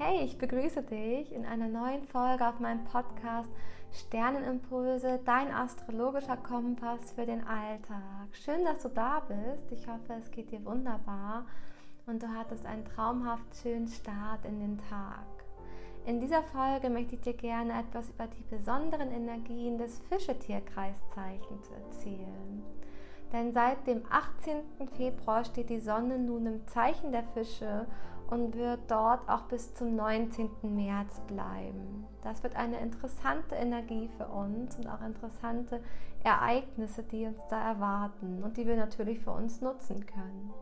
Hey, ich begrüße dich in einer neuen Folge auf meinem Podcast Sternenimpulse, dein astrologischer Kompass für den Alltag. Schön, dass du da bist. Ich hoffe, es geht dir wunderbar und du hattest einen traumhaft schönen Start in den Tag. In dieser Folge möchte ich dir gerne etwas über die besonderen Energien des Fischetierkreiszeichens erzählen. Denn seit dem 18. Februar steht die Sonne nun im Zeichen der Fische und wird dort auch bis zum 19. März bleiben. Das wird eine interessante Energie für uns und auch interessante Ereignisse, die uns da erwarten und die wir natürlich für uns nutzen können.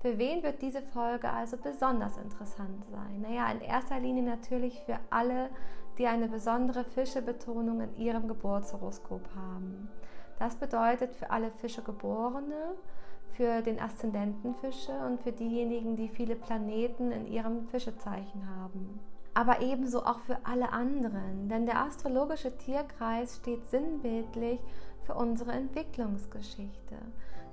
Für wen wird diese Folge also besonders interessant sein? Naja, in erster Linie natürlich für alle, die eine besondere Fischebetonung in ihrem Geburtshoroskop haben. Das bedeutet für alle Fischegeborene, für den Aszendenten Fische und für diejenigen, die viele Planeten in ihrem Fischezeichen haben. Aber ebenso auch für alle anderen, denn der astrologische Tierkreis steht sinnbildlich für unsere Entwicklungsgeschichte.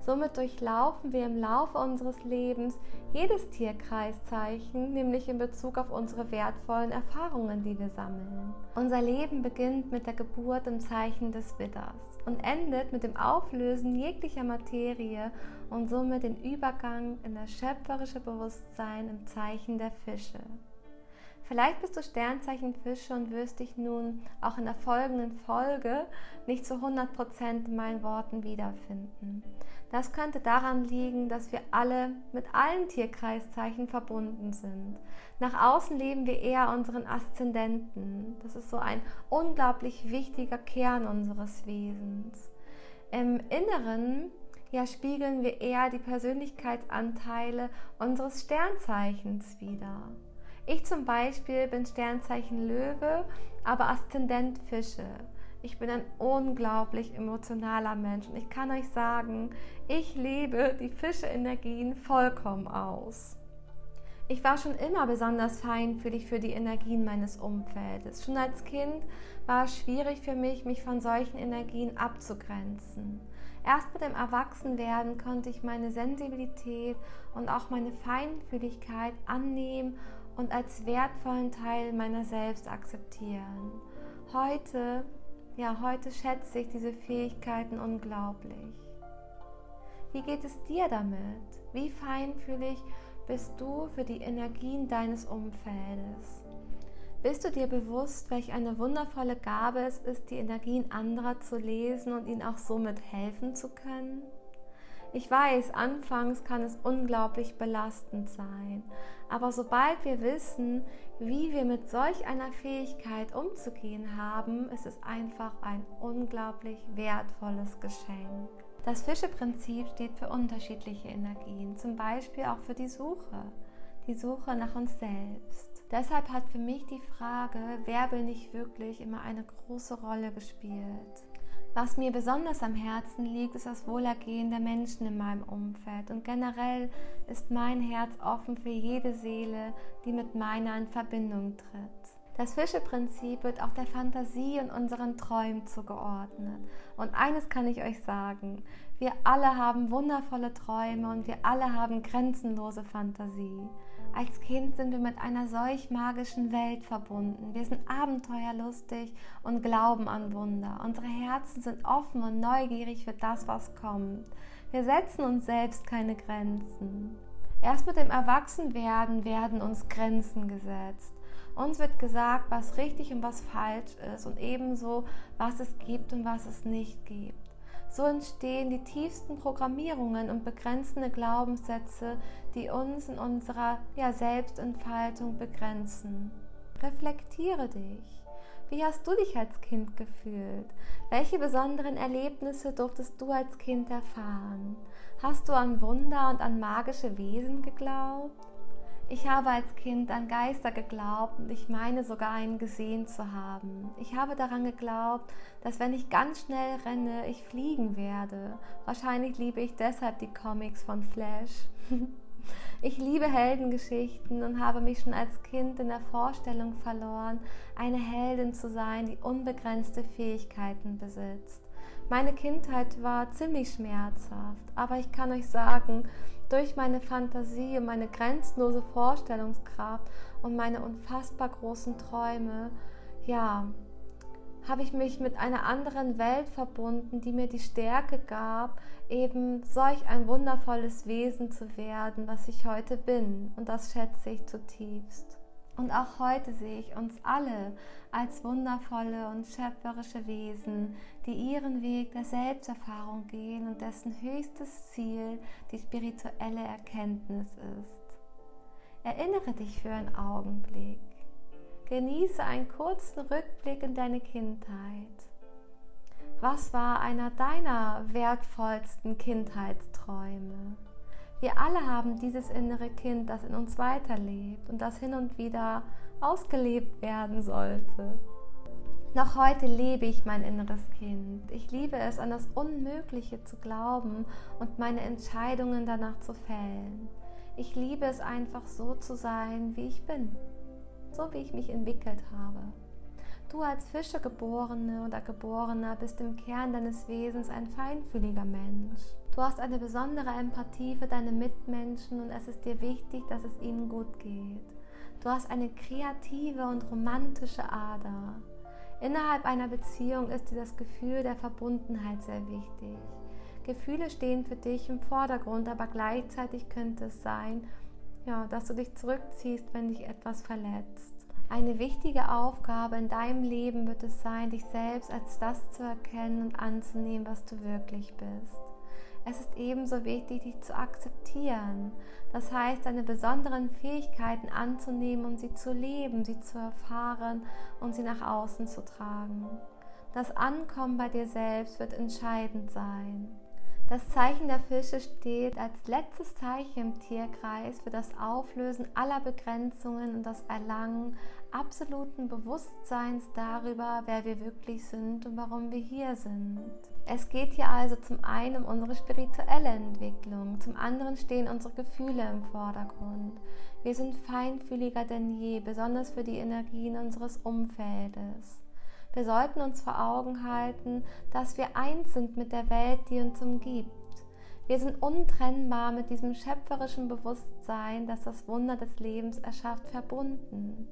Somit durchlaufen wir im Laufe unseres Lebens jedes Tierkreiszeichen, nämlich in Bezug auf unsere wertvollen Erfahrungen, die wir sammeln. Unser Leben beginnt mit der Geburt im Zeichen des Widders und endet mit dem Auflösen jeglicher Materie und somit den Übergang in das schöpferische Bewusstsein im Zeichen der Fische. Vielleicht bist du Sternzeichen Fische und wirst dich nun auch in der folgenden Folge nicht zu 100% in meinen Worten wiederfinden. Das könnte daran liegen, dass wir alle mit allen Tierkreiszeichen verbunden sind. Nach außen leben wir eher unseren Aszendenten. Das ist so ein unglaublich wichtiger Kern unseres Wesens. Im Inneren ja, spiegeln wir eher die Persönlichkeitsanteile unseres Sternzeichens wider. Ich zum Beispiel bin Sternzeichen Löwe, aber Aszendent Fische. Ich bin ein unglaublich emotionaler Mensch und ich kann euch sagen, ich lebe die Fische-Energien vollkommen aus. Ich war schon immer besonders feinfühlig für die Energien meines Umfeldes. Schon als Kind war es schwierig für mich, mich von solchen Energien abzugrenzen. Erst mit dem Erwachsenwerden konnte ich meine Sensibilität und auch meine Feinfühligkeit annehmen und als wertvollen Teil meiner selbst akzeptieren. Heute, ja, heute schätze ich diese Fähigkeiten unglaublich. Wie geht es dir damit? Wie feinfühlig bist du für die Energien deines Umfeldes? Bist du dir bewusst, welch eine wundervolle Gabe es ist, die Energien anderer zu lesen und ihnen auch somit helfen zu können? Ich weiß, anfangs kann es unglaublich belastend sein, aber sobald wir wissen, wie wir mit solch einer Fähigkeit umzugehen haben, ist es einfach ein unglaublich wertvolles Geschenk. Das Fischeprinzip steht für unterschiedliche Energien, zum Beispiel auch für die Suche, die Suche nach uns selbst. Deshalb hat für mich die Frage, wer bin ich wirklich, immer eine große Rolle gespielt. Was mir besonders am Herzen liegt, ist das Wohlergehen der Menschen in meinem Umfeld. Und generell ist mein Herz offen für jede Seele, die mit meiner in Verbindung tritt. Das Fischeprinzip wird auch der Fantasie und unseren Träumen zugeordnet. Und eines kann ich euch sagen, wir alle haben wundervolle Träume und wir alle haben grenzenlose Fantasie. Als Kind sind wir mit einer solch magischen Welt verbunden. Wir sind abenteuerlustig und glauben an Wunder. Unsere Herzen sind offen und neugierig für das, was kommt. Wir setzen uns selbst keine Grenzen. Erst mit dem Erwachsenwerden werden uns Grenzen gesetzt. Uns wird gesagt, was richtig und was falsch ist und ebenso, was es gibt und was es nicht gibt. So entstehen die tiefsten Programmierungen und begrenzende Glaubenssätze, die uns in unserer ja, Selbstentfaltung begrenzen. Reflektiere dich. Wie hast du dich als Kind gefühlt? Welche besonderen Erlebnisse durftest du als Kind erfahren? Hast du an Wunder und an magische Wesen geglaubt? Ich habe als Kind an Geister geglaubt und ich meine sogar einen gesehen zu haben. Ich habe daran geglaubt, dass wenn ich ganz schnell renne, ich fliegen werde. Wahrscheinlich liebe ich deshalb die Comics von Flash. Ich liebe Heldengeschichten und habe mich schon als Kind in der Vorstellung verloren, eine Heldin zu sein, die unbegrenzte Fähigkeiten besitzt. Meine Kindheit war ziemlich schmerzhaft, aber ich kann euch sagen, durch meine Fantasie und meine grenzenlose Vorstellungskraft und meine unfassbar großen Träume, ja, habe ich mich mit einer anderen Welt verbunden, die mir die Stärke gab, eben solch ein wundervolles Wesen zu werden, was ich heute bin. Und das schätze ich zutiefst. Und auch heute sehe ich uns alle als wundervolle und schöpferische Wesen, die ihren Weg der Selbsterfahrung gehen und dessen höchstes Ziel die spirituelle Erkenntnis ist. Erinnere dich für einen Augenblick. Genieße einen kurzen Rückblick in deine Kindheit. Was war einer deiner wertvollsten Kindheitsträume? Wir alle haben dieses innere Kind, das in uns weiterlebt und das hin und wieder ausgelebt werden sollte. Noch heute lebe ich mein inneres Kind. Ich liebe es, an das Unmögliche zu glauben und meine Entscheidungen danach zu fällen. Ich liebe es einfach so zu sein, wie ich bin, so wie ich mich entwickelt habe. Du als Fischegeborene oder Geborener bist im Kern deines Wesens ein feinfühliger Mensch. Du hast eine besondere Empathie für deine Mitmenschen und es ist dir wichtig, dass es ihnen gut geht. Du hast eine kreative und romantische Ader. Innerhalb einer Beziehung ist dir das Gefühl der Verbundenheit sehr wichtig. Gefühle stehen für dich im Vordergrund, aber gleichzeitig könnte es sein, ja, dass du dich zurückziehst, wenn dich etwas verletzt. Eine wichtige Aufgabe in deinem Leben wird es sein, dich selbst als das zu erkennen und anzunehmen, was du wirklich bist. Es ist ebenso wichtig, dich zu akzeptieren. Das heißt, deine besonderen Fähigkeiten anzunehmen und sie zu leben, sie zu erfahren und sie nach außen zu tragen. Das Ankommen bei dir selbst wird entscheidend sein. Das Zeichen der Fische steht als letztes Zeichen im Tierkreis für das Auflösen aller Begrenzungen und das Erlangen absoluten Bewusstseins darüber, wer wir wirklich sind und warum wir hier sind. Es geht hier also zum einen um unsere spirituelle Entwicklung, zum anderen stehen unsere Gefühle im Vordergrund. Wir sind feinfühliger denn je, besonders für die Energien unseres Umfeldes. Wir sollten uns vor Augen halten, dass wir eins sind mit der Welt, die uns umgibt. Wir sind untrennbar mit diesem schöpferischen Bewusstsein, das das Wunder des Lebens erschafft, verbunden.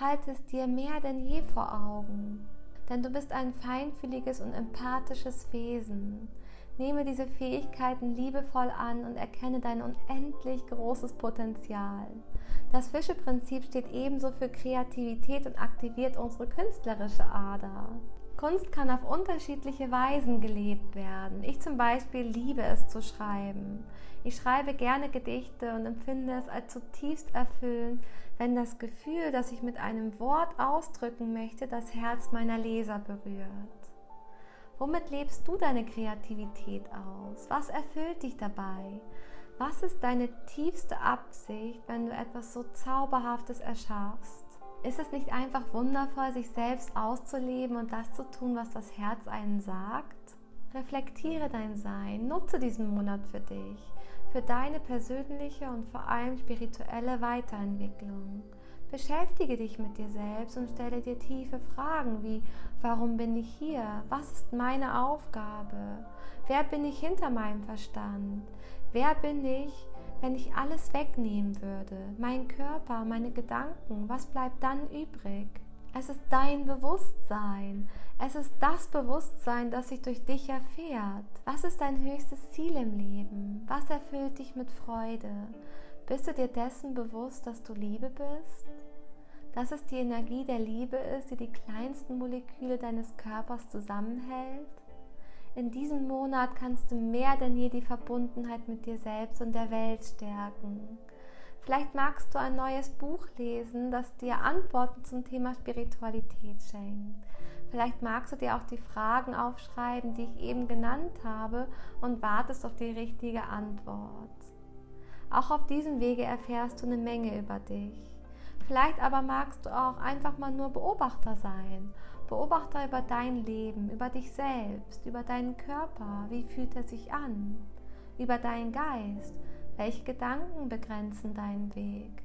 Halte es dir mehr denn je vor Augen denn du bist ein feinfühliges und empathisches Wesen. Nehme diese Fähigkeiten liebevoll an und erkenne dein unendlich großes Potenzial. Das Fischeprinzip steht ebenso für Kreativität und aktiviert unsere künstlerische Ader. Kunst kann auf unterschiedliche Weisen gelebt werden. Ich zum Beispiel liebe es zu schreiben. Ich schreibe gerne Gedichte und empfinde es als zutiefst erfüllend, wenn das Gefühl, das ich mit einem Wort ausdrücken möchte, das Herz meiner Leser berührt. Womit lebst du deine Kreativität aus? Was erfüllt dich dabei? Was ist deine tiefste Absicht, wenn du etwas so Zauberhaftes erschaffst? Ist es nicht einfach wundervoll, sich selbst auszuleben und das zu tun, was das Herz einen sagt? Reflektiere dein Sein, nutze diesen Monat für dich für deine persönliche und vor allem spirituelle Weiterentwicklung. Beschäftige dich mit dir selbst und stelle dir tiefe Fragen wie, warum bin ich hier? Was ist meine Aufgabe? Wer bin ich hinter meinem Verstand? Wer bin ich, wenn ich alles wegnehmen würde? Mein Körper, meine Gedanken, was bleibt dann übrig? Es ist dein Bewusstsein. Es ist das Bewusstsein, das sich durch dich erfährt. Was ist dein höchstes Ziel im Leben? Was erfüllt dich mit Freude? Bist du dir dessen bewusst, dass du Liebe bist? Dass es die Energie der Liebe ist, die die kleinsten Moleküle deines Körpers zusammenhält? In diesem Monat kannst du mehr denn je die Verbundenheit mit dir selbst und der Welt stärken. Vielleicht magst du ein neues Buch lesen, das dir Antworten zum Thema Spiritualität schenkt. Vielleicht magst du dir auch die Fragen aufschreiben, die ich eben genannt habe und wartest auf die richtige Antwort. Auch auf diesem Wege erfährst du eine Menge über dich. Vielleicht aber magst du auch einfach mal nur Beobachter sein. Beobachter über dein Leben, über dich selbst, über deinen Körper, wie fühlt er sich an, über deinen Geist, welche Gedanken begrenzen deinen Weg?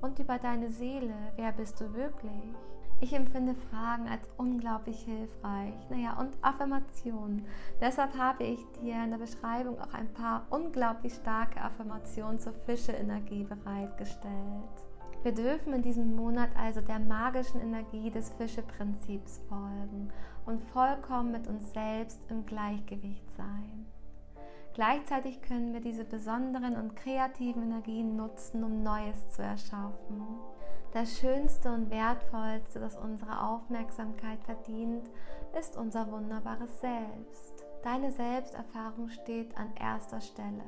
Und über deine Seele, wer bist du wirklich? Ich empfinde Fragen als unglaublich hilfreich. Naja, und Affirmationen. Deshalb habe ich dir in der Beschreibung auch ein paar unglaublich starke Affirmationen zur Fische-Energie bereitgestellt. Wir dürfen in diesem Monat also der magischen Energie des Fische-Prinzips folgen und vollkommen mit uns selbst im Gleichgewicht sein. Gleichzeitig können wir diese besonderen und kreativen Energien nutzen, um Neues zu erschaffen. Das Schönste und Wertvollste, das unsere Aufmerksamkeit verdient, ist unser wunderbares Selbst. Deine Selbsterfahrung steht an erster Stelle.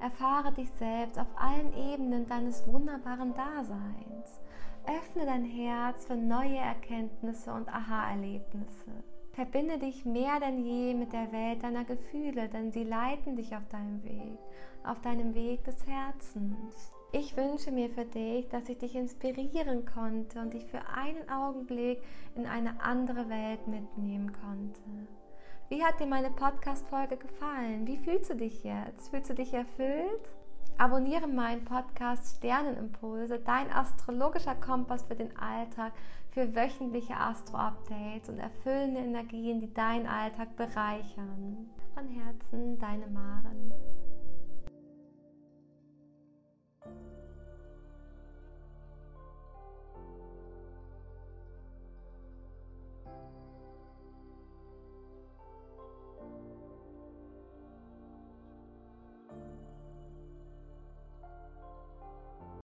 Erfahre dich selbst auf allen Ebenen deines wunderbaren Daseins. Öffne dein Herz für neue Erkenntnisse und Aha-Erlebnisse. Verbinde dich mehr denn je mit der Welt deiner Gefühle, denn sie leiten dich auf deinem Weg, auf deinem Weg des Herzens. Ich wünsche mir für dich, dass ich dich inspirieren konnte und dich für einen Augenblick in eine andere Welt mitnehmen konnte. Wie hat dir meine Podcast-Folge gefallen? Wie fühlst du dich jetzt? Fühlst du dich erfüllt? Abonniere meinen Podcast Sternenimpulse, dein astrologischer Kompass für den Alltag, für wöchentliche Astro-Updates und erfüllende Energien, die deinen Alltag bereichern. Von Herzen, deine Maren.